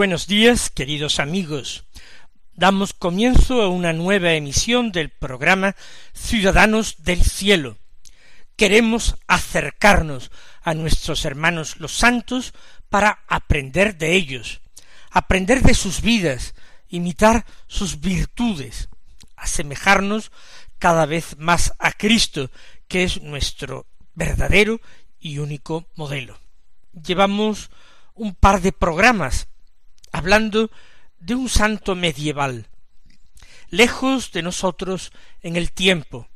Buenos días, queridos amigos. Damos comienzo a una nueva emisión del programa Ciudadanos del Cielo. Queremos acercarnos a nuestros hermanos los santos para aprender de ellos, aprender de sus vidas, imitar sus virtudes, asemejarnos cada vez más a Cristo, que es nuestro verdadero y único modelo. Llevamos un par de programas hablando de un santo medieval, lejos de nosotros en el tiempo,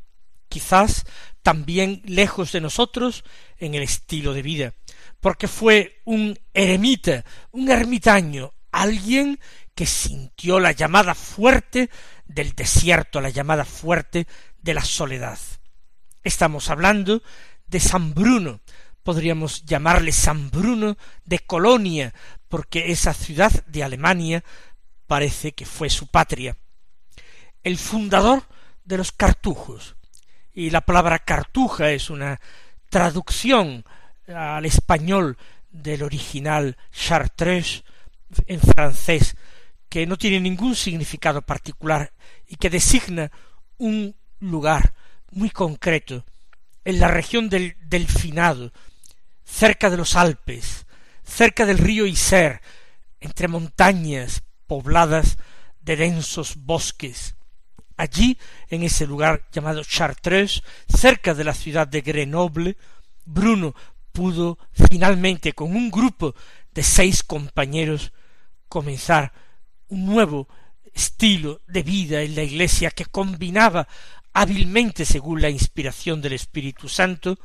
quizás también lejos de nosotros en el estilo de vida, porque fue un eremita, un ermitaño, alguien que sintió la llamada fuerte del desierto, la llamada fuerte de la soledad. Estamos hablando de San Bruno, podríamos llamarle San Bruno de Colonia, porque esa ciudad de Alemania parece que fue su patria. El fundador de los cartujos, y la palabra cartuja es una traducción al español del original chartreuse en francés, que no tiene ningún significado particular y que designa un lugar muy concreto en la región del Delfinado, cerca de los Alpes, cerca del río Iser, entre montañas pobladas de densos bosques. Allí, en ese lugar llamado Chartreuse, cerca de la ciudad de Grenoble, Bruno pudo finalmente con un grupo de seis compañeros comenzar un nuevo estilo de vida en la iglesia que combinaba hábilmente según la inspiración del Espíritu Santo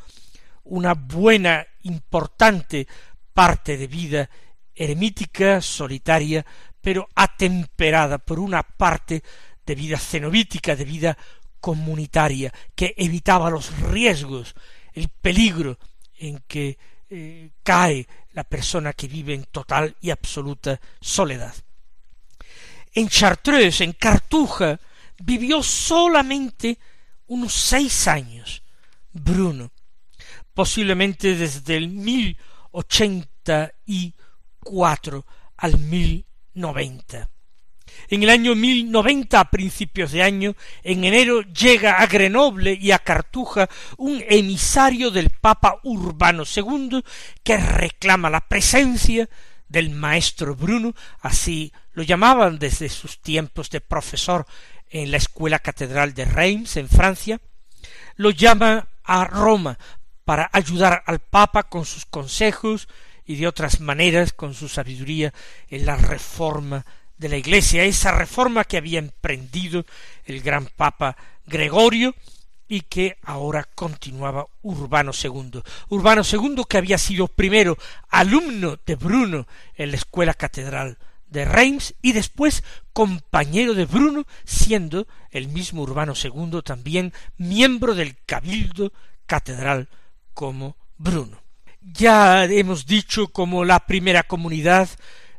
una buena importante parte de vida eremítica, solitaria, pero atemperada por una parte de vida cenobítica, de vida comunitaria, que evitaba los riesgos, el peligro en que eh, cae la persona que vive en total y absoluta soledad. En Chartreuse, en Cartuja, vivió solamente unos seis años Bruno, posiblemente desde el mil ochenta y cuatro al mil noventa. En el año mil noventa, a principios de año, en enero llega a Grenoble y a Cartuja un emisario del Papa Urbano II que reclama la presencia del maestro Bruno, así lo llamaban desde sus tiempos de profesor en la escuela catedral de Reims, en Francia, lo llama a Roma para ayudar al Papa con sus consejos y de otras maneras con su sabiduría en la reforma de la Iglesia, esa reforma que había emprendido el gran Papa Gregorio y que ahora continuaba Urbano II. Urbano II que había sido primero alumno de Bruno en la escuela catedral de Reims y después compañero de Bruno, siendo el mismo Urbano II también miembro del cabildo catedral como Bruno. Ya hemos dicho como la primera comunidad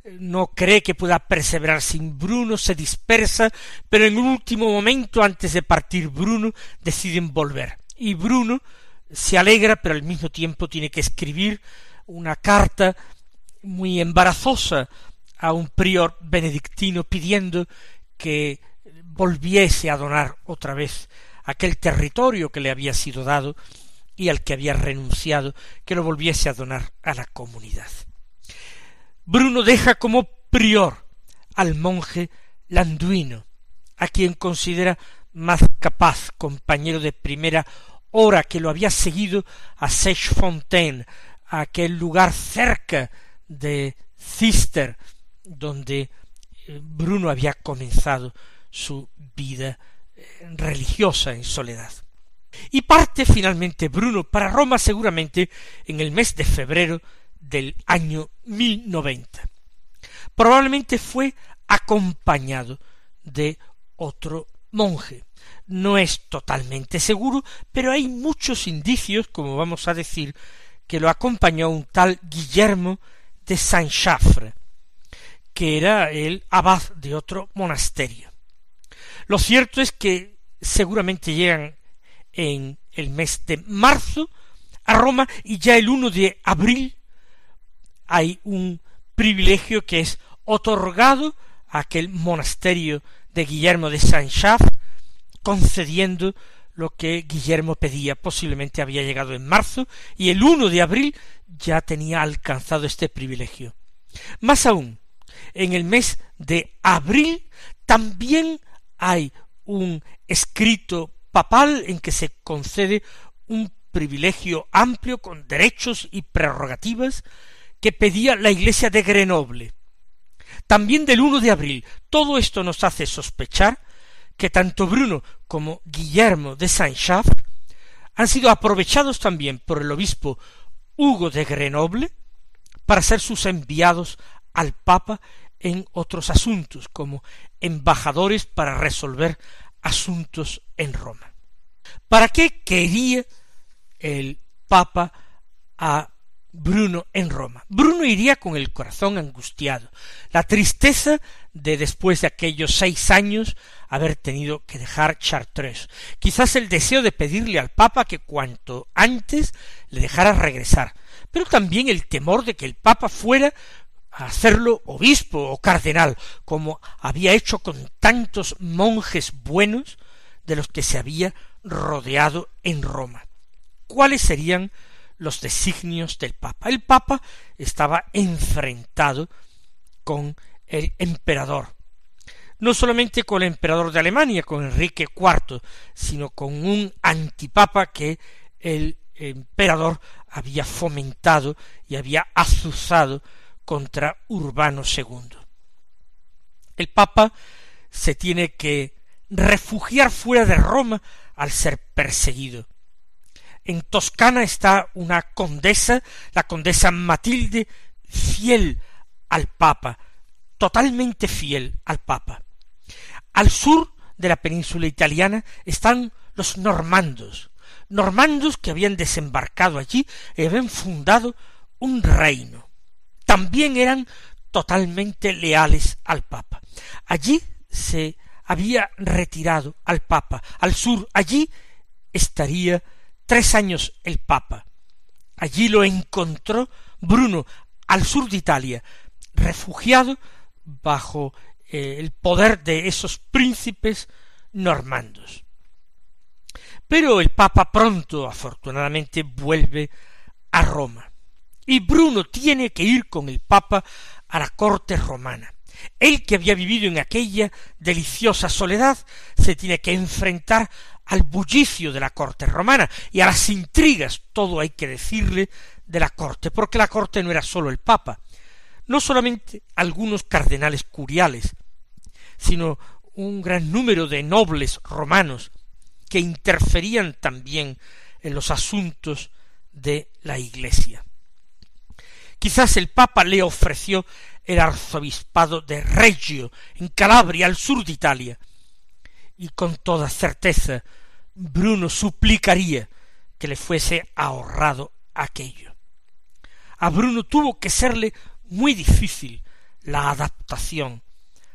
eh, no cree que pueda perseverar sin Bruno, se dispersa, pero en un último momento antes de partir Bruno deciden volver. Y Bruno se alegra, pero al mismo tiempo tiene que escribir una carta muy embarazosa a un prior benedictino pidiendo que volviese a donar otra vez aquel territorio que le había sido dado y al que había renunciado que lo volviese a donar a la comunidad. Bruno deja como prior al monje Landuino, a quien considera más capaz compañero de primera hora que lo había seguido a Seichefontaine, a aquel lugar cerca de Cister, donde eh, Bruno había comenzado su vida eh, religiosa en soledad. Y parte finalmente Bruno para Roma seguramente en el mes de febrero del año 1090. Probablemente fue acompañado de otro monje. No es totalmente seguro, pero hay muchos indicios, como vamos a decir, que lo acompañó un tal Guillermo de Saint Chafre, que era el abad de otro monasterio. Lo cierto es que seguramente llegan en el mes de marzo a Roma y ya el 1 de abril hay un privilegio que es otorgado a aquel monasterio de Guillermo de Saint Chaf, concediendo lo que Guillermo pedía, posiblemente había llegado en marzo, y el 1 de abril ya tenía alcanzado este privilegio. Más aún, en el mes de abril también hay un escrito papal en que se concede un privilegio amplio con derechos y prerrogativas que pedía la Iglesia de Grenoble. También del 1 de abril. Todo esto nos hace sospechar que tanto Bruno como Guillermo de Saint-Chaf han sido aprovechados también por el obispo Hugo de Grenoble para ser sus enviados al Papa en otros asuntos, como embajadores para resolver asuntos en Roma. ¿Para qué quería el Papa a Bruno en Roma. Bruno iría con el corazón angustiado, la tristeza de después de aquellos seis años haber tenido que dejar Chartres, quizás el deseo de pedirle al Papa que cuanto antes le dejara regresar, pero también el temor de que el Papa fuera a hacerlo obispo o cardenal, como había hecho con tantos monjes buenos de los que se había rodeado en Roma. ¿Cuáles serían los designios del Papa. El Papa estaba enfrentado con el emperador, no solamente con el emperador de Alemania, con Enrique IV, sino con un antipapa que el emperador había fomentado y había azuzado contra Urbano II. El Papa se tiene que refugiar fuera de Roma al ser perseguido. En Toscana está una condesa, la condesa Matilde, fiel al Papa, totalmente fiel al Papa. Al sur de la península italiana están los normandos, normandos que habían desembarcado allí y habían fundado un reino. También eran totalmente leales al Papa. Allí se había retirado al Papa. Al sur, allí estaría tres años el Papa. Allí lo encontró Bruno, al sur de Italia, refugiado bajo eh, el poder de esos príncipes normandos. Pero el Papa pronto, afortunadamente, vuelve a Roma. Y Bruno tiene que ir con el Papa a la corte romana. Él que había vivido en aquella deliciosa soledad se tiene que enfrentar al bullicio de la corte romana y a las intrigas, todo hay que decirle, de la corte, porque la corte no era sólo el Papa, no solamente algunos cardenales curiales, sino un gran número de nobles romanos que interferían también en los asuntos de la Iglesia. Quizás el Papa le ofreció el arzobispado de Reggio, en Calabria, al sur de Italia, y con toda certeza Bruno suplicaría que le fuese ahorrado aquello. A Bruno tuvo que serle muy difícil la adaptación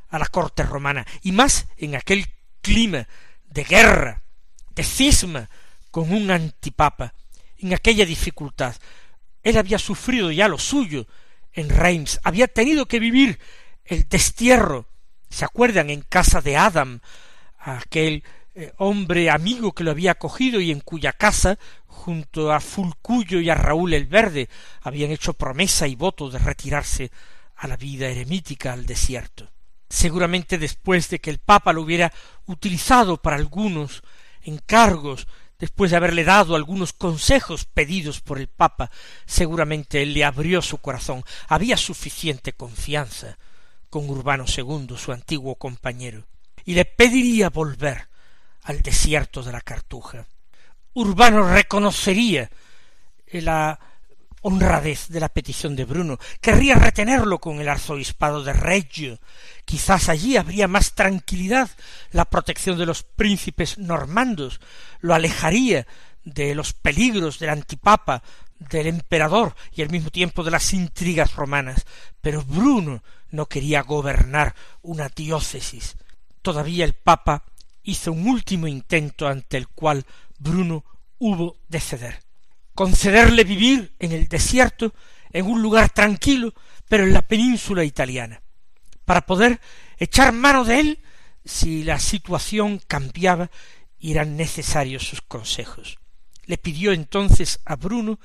a la corte romana, y más en aquel clima de guerra, de cisma con un antipapa, en aquella dificultad. Él había sufrido ya lo suyo en Reims, había tenido que vivir el destierro. ¿Se acuerdan en casa de Adam, aquel eh, hombre amigo que lo había acogido y en cuya casa, junto a Fulcuyo y a Raúl el Verde, habían hecho promesa y voto de retirarse a la vida eremítica al desierto. Seguramente después de que el Papa lo hubiera utilizado para algunos encargos después de haberle dado algunos consejos pedidos por el Papa, seguramente él le abrió su corazón. Había suficiente confianza con Urbano II, su antiguo compañero, y le pediría volver al desierto de la Cartuja. Urbano reconocería la honradez de la petición de Bruno, querría retenerlo con el arzobispado de Reggio, quizás allí habría más tranquilidad, la protección de los príncipes normandos, lo alejaría de los peligros del antipapa, del emperador y al mismo tiempo de las intrigas romanas, pero Bruno no quería gobernar una diócesis. Todavía el papa hizo un último intento ante el cual Bruno hubo de ceder concederle vivir en el desierto, en un lugar tranquilo, pero en la península italiana, para poder echar mano de él si la situación cambiaba y eran necesarios sus consejos. Le pidió entonces a Bruno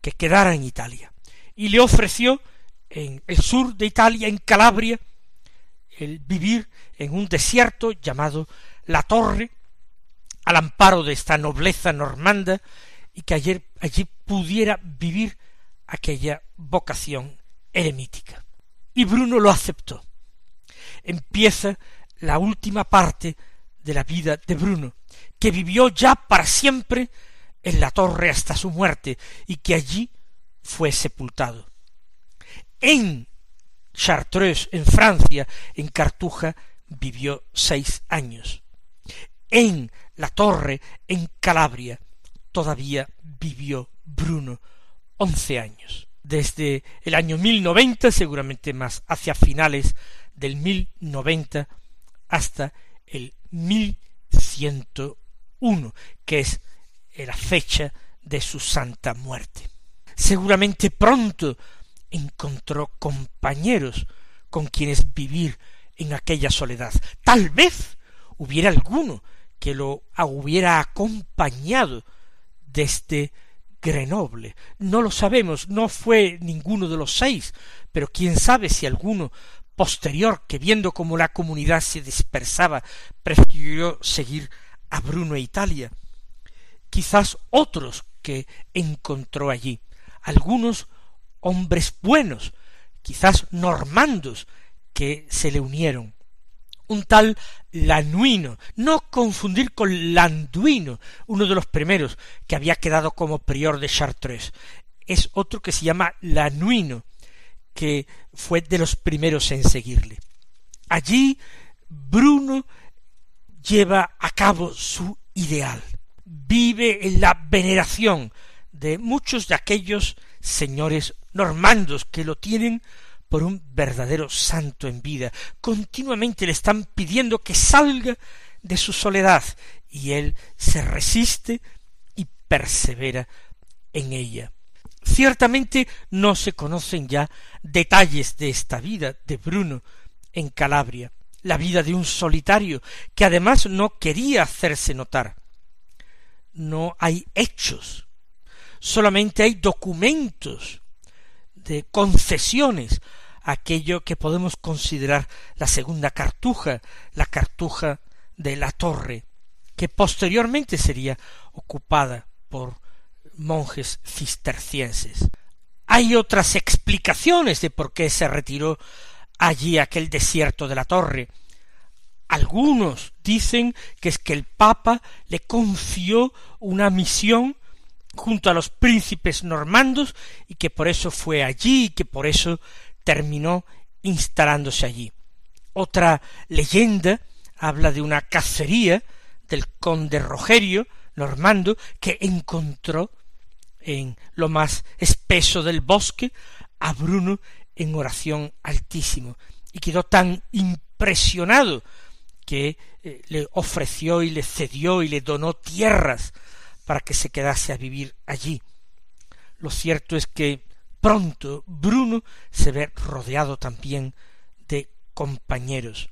que quedara en Italia y le ofreció en el sur de Italia, en Calabria, el vivir en un desierto llamado La Torre, al amparo de esta nobleza normanda y que ayer, allí pudiera vivir aquella vocación eremítica. Y Bruno lo aceptó. Empieza la última parte de la vida de Bruno, que vivió ya para siempre en la torre hasta su muerte y que allí fue sepultado. En Chartreuse, en Francia, en Cartuja, vivió seis años. En la torre, en Calabria, todavía vivió Bruno once años. Desde el año mil noventa, seguramente más hacia finales del mil noventa, hasta el mil ciento uno, que es la fecha de su santa muerte. Seguramente pronto encontró compañeros con quienes vivir en aquella soledad. Tal vez hubiera alguno que lo hubiera acompañado desde Grenoble. No lo sabemos, no fue ninguno de los seis, pero quién sabe si alguno posterior, que viendo cómo la comunidad se dispersaba, prefirió seguir a Bruno e Italia. Quizás otros que encontró allí, algunos hombres buenos, quizás normandos, que se le unieron un tal Lanuino, no confundir con Landuino, uno de los primeros que había quedado como prior de Chartres. Es otro que se llama Lanuino, que fue de los primeros en seguirle. Allí Bruno lleva a cabo su ideal, vive en la veneración de muchos de aquellos señores normandos que lo tienen por un verdadero santo en vida. Continuamente le están pidiendo que salga de su soledad y él se resiste y persevera en ella. Ciertamente no se conocen ya detalles de esta vida de Bruno en Calabria, la vida de un solitario que además no quería hacerse notar. No hay hechos, solamente hay documentos de concesiones aquello que podemos considerar la segunda cartuja, la cartuja de la torre, que posteriormente sería ocupada por monjes cistercienses. Hay otras explicaciones de por qué se retiró allí aquel desierto de la torre. Algunos dicen que es que el Papa le confió una misión junto a los príncipes normandos y que por eso fue allí y que por eso terminó instalándose allí. Otra leyenda habla de una cacería del conde Rogerio normando que encontró en lo más espeso del bosque a Bruno en oración altísimo y quedó tan impresionado que eh, le ofreció y le cedió y le donó tierras para que se quedase a vivir allí. Lo cierto es que pronto Bruno se ve rodeado también de compañeros.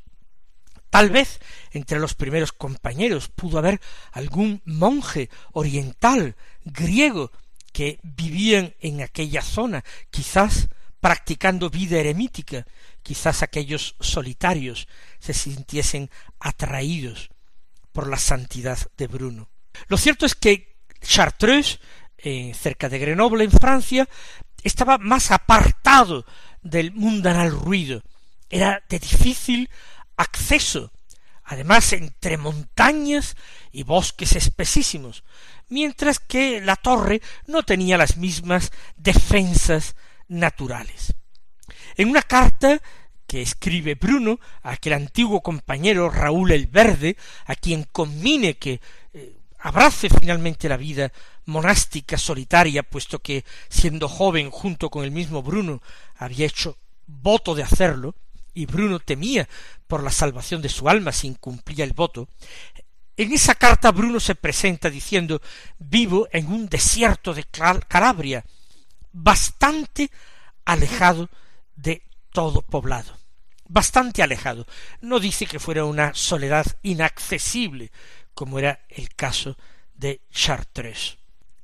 Tal vez entre los primeros compañeros pudo haber algún monje oriental, griego, que vivían en aquella zona, quizás practicando vida eremítica, quizás aquellos solitarios se sintiesen atraídos por la santidad de Bruno. Lo cierto es que Chartreuse, eh, cerca de Grenoble, en Francia, estaba más apartado del mundanal ruido, era de difícil acceso, además entre montañas y bosques espesísimos, mientras que la torre no tenía las mismas defensas naturales. En una carta que escribe Bruno a aquel antiguo compañero Raúl el Verde, a quien conmine que eh, abrace finalmente la vida monástica solitaria, puesto que siendo joven junto con el mismo Bruno había hecho voto de hacerlo, y Bruno temía por la salvación de su alma si incumplía el voto, en esa carta Bruno se presenta diciendo vivo en un desierto de Calabria, bastante alejado de todo poblado, bastante alejado. No dice que fuera una soledad inaccesible, como era el caso de Chartres.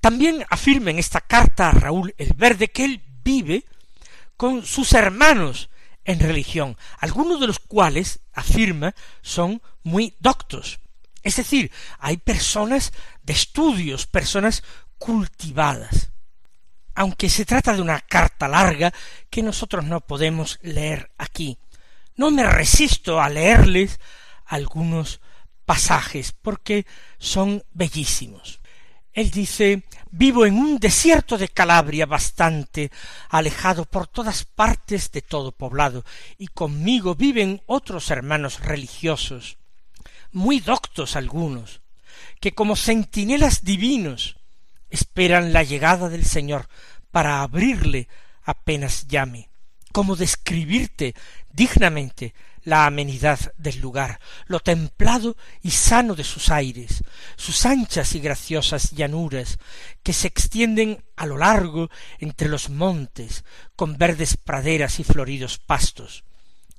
También afirma en esta carta a Raúl el Verde que él vive con sus hermanos en religión, algunos de los cuales, afirma, son muy doctos. Es decir, hay personas de estudios, personas cultivadas. Aunque se trata de una carta larga que nosotros no podemos leer aquí, no me resisto a leerles algunos pasajes porque son bellísimos. Él dice Vivo en un desierto de Calabria bastante alejado por todas partes de todo poblado, y conmigo viven otros hermanos religiosos, muy doctos algunos, que como centinelas divinos esperan la llegada del Señor para abrirle apenas llame. como describirte dignamente la amenidad del lugar, lo templado y sano de sus aires, sus anchas y graciosas llanuras, que se extienden a lo largo entre los montes, con verdes praderas y floridos pastos,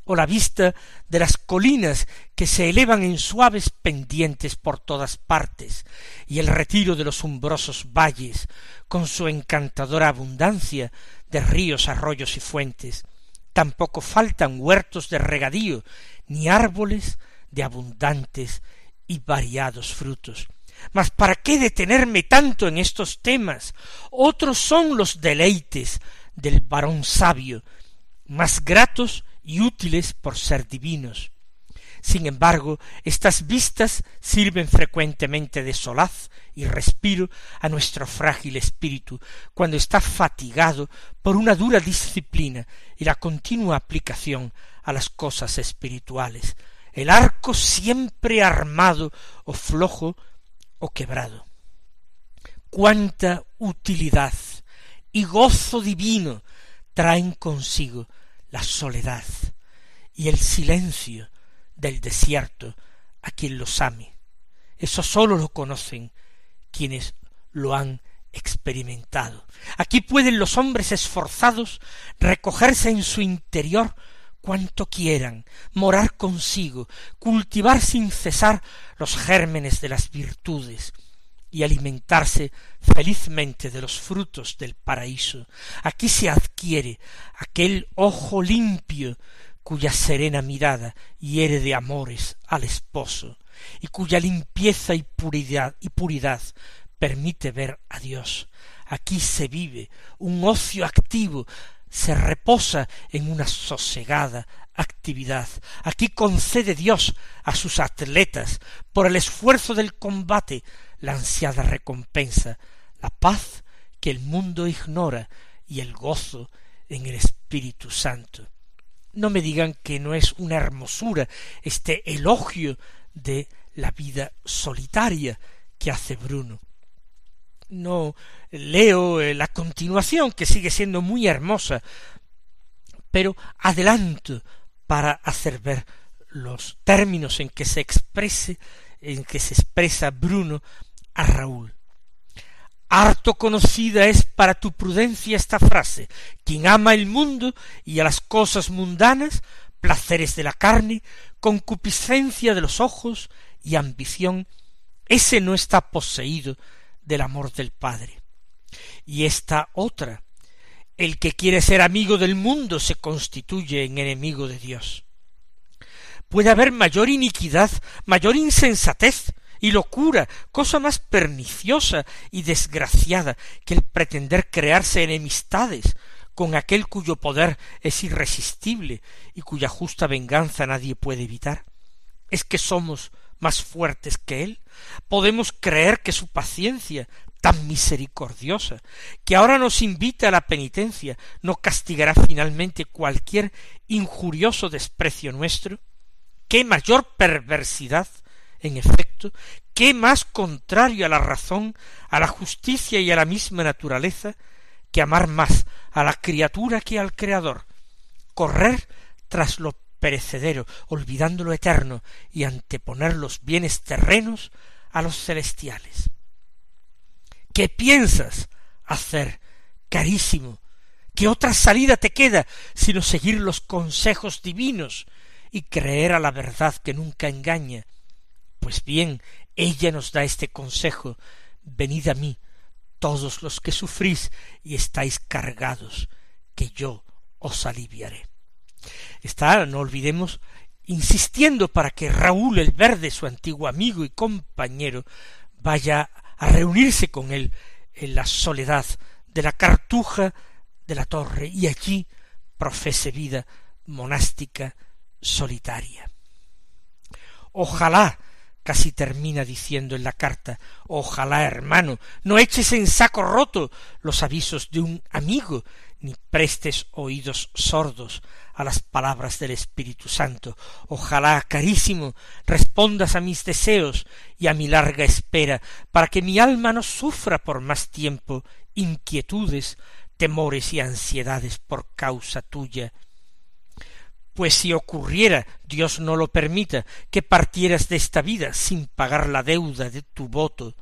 o la vista de las colinas que se elevan en suaves pendientes por todas partes, y el retiro de los umbrosos valles, con su encantadora abundancia de ríos, arroyos y fuentes, tampoco faltan huertos de regadío, ni árboles de abundantes y variados frutos. Mas ¿para qué detenerme tanto en estos temas? Otros son los deleites del varón sabio, más gratos y útiles por ser divinos. Sin embargo, estas vistas sirven frecuentemente de solaz y respiro a nuestro frágil espíritu cuando está fatigado por una dura disciplina y la continua aplicación a las cosas espirituales, el arco siempre armado o flojo o quebrado. Cuánta utilidad y gozo divino traen consigo la soledad y el silencio del desierto a quien los ame. Eso sólo lo conocen quienes lo han experimentado. Aquí pueden los hombres esforzados recogerse en su interior cuanto quieran, morar consigo, cultivar sin cesar los gérmenes de las virtudes y alimentarse felizmente de los frutos del paraíso. Aquí se adquiere aquel ojo limpio cuya serena mirada hiere de amores al esposo, y cuya limpieza y puridad, y puridad permite ver a Dios. Aquí se vive un ocio activo, se reposa en una sosegada actividad. Aquí concede Dios a sus atletas, por el esfuerzo del combate, la ansiada recompensa, la paz que el mundo ignora y el gozo en el Espíritu Santo no me digan que no es una hermosura este elogio de la vida solitaria que hace Bruno. No leo eh, la continuación, que sigue siendo muy hermosa, pero adelanto para hacer ver los términos en que se exprese, en que se expresa Bruno a Raúl. Harto conocida es para tu prudencia esta frase quien ama el mundo y a las cosas mundanas, placeres de la carne, concupiscencia de los ojos y ambición, ese no está poseído del amor del Padre. Y esta otra, el que quiere ser amigo del mundo se constituye en enemigo de Dios. Puede haber mayor iniquidad, mayor insensatez y locura, cosa más perniciosa y desgraciada que el pretender crearse enemistades con aquel cuyo poder es irresistible y cuya justa venganza nadie puede evitar? ¿Es que somos más fuertes que él? ¿Podemos creer que su paciencia, tan misericordiosa, que ahora nos invita a la penitencia, no castigará finalmente cualquier injurioso desprecio nuestro? ¿Qué mayor perversidad, en qué más contrario a la razón, a la justicia y a la misma naturaleza, que amar más a la criatura que al Creador, correr tras lo perecedero, olvidando lo eterno, y anteponer los bienes terrenos a los celestiales. ¿Qué piensas hacer, carísimo? ¿Qué otra salida te queda sino seguir los consejos divinos y creer a la verdad que nunca engaña? Pues bien, ella nos da este consejo venid a mí, todos los que sufrís y estáis cargados, que yo os aliviaré. Está, no olvidemos, insistiendo para que Raúl el Verde, su antiguo amigo y compañero, vaya a reunirse con él en la soledad de la cartuja de la torre y allí profese vida monástica solitaria. Ojalá, casi termina diciendo en la carta, ojalá, hermano, no eches en saco roto los avisos de un amigo, ni prestes oídos sordos a las palabras del Espíritu Santo. Ojalá, carísimo, respondas a mis deseos y a mi larga espera, para que mi alma no sufra por más tiempo inquietudes, temores y ansiedades por causa tuya. Pues si ocurriera, Dios no lo permita, que partieras de esta vida sin pagar la deuda de tu voto,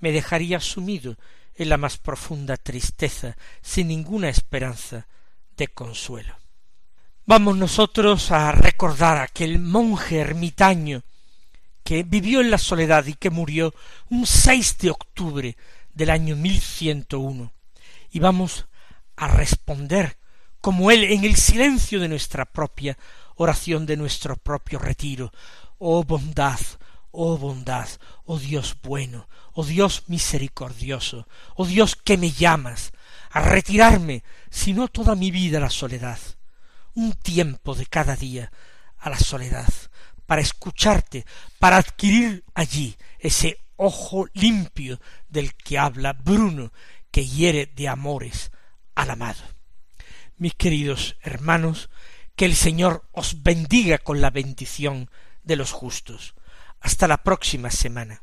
me dejaría sumido en la más profunda tristeza, sin ninguna esperanza de consuelo. Vamos nosotros a recordar a aquel monje ermitaño que vivió en la soledad y que murió un 6 de octubre del año 1101 y vamos a responder como él en el silencio de nuestra propia oración de nuestro propio retiro. Oh bondad, oh bondad, oh Dios bueno, oh Dios misericordioso, oh Dios que me llamas a retirarme, si no toda mi vida a la soledad un tiempo de cada día a la soledad, para escucharte, para adquirir allí ese ojo limpio del que habla Bruno, que hiere de amores al amado. Mis queridos hermanos, que el Señor os bendiga con la bendición de los justos. Hasta la próxima semana.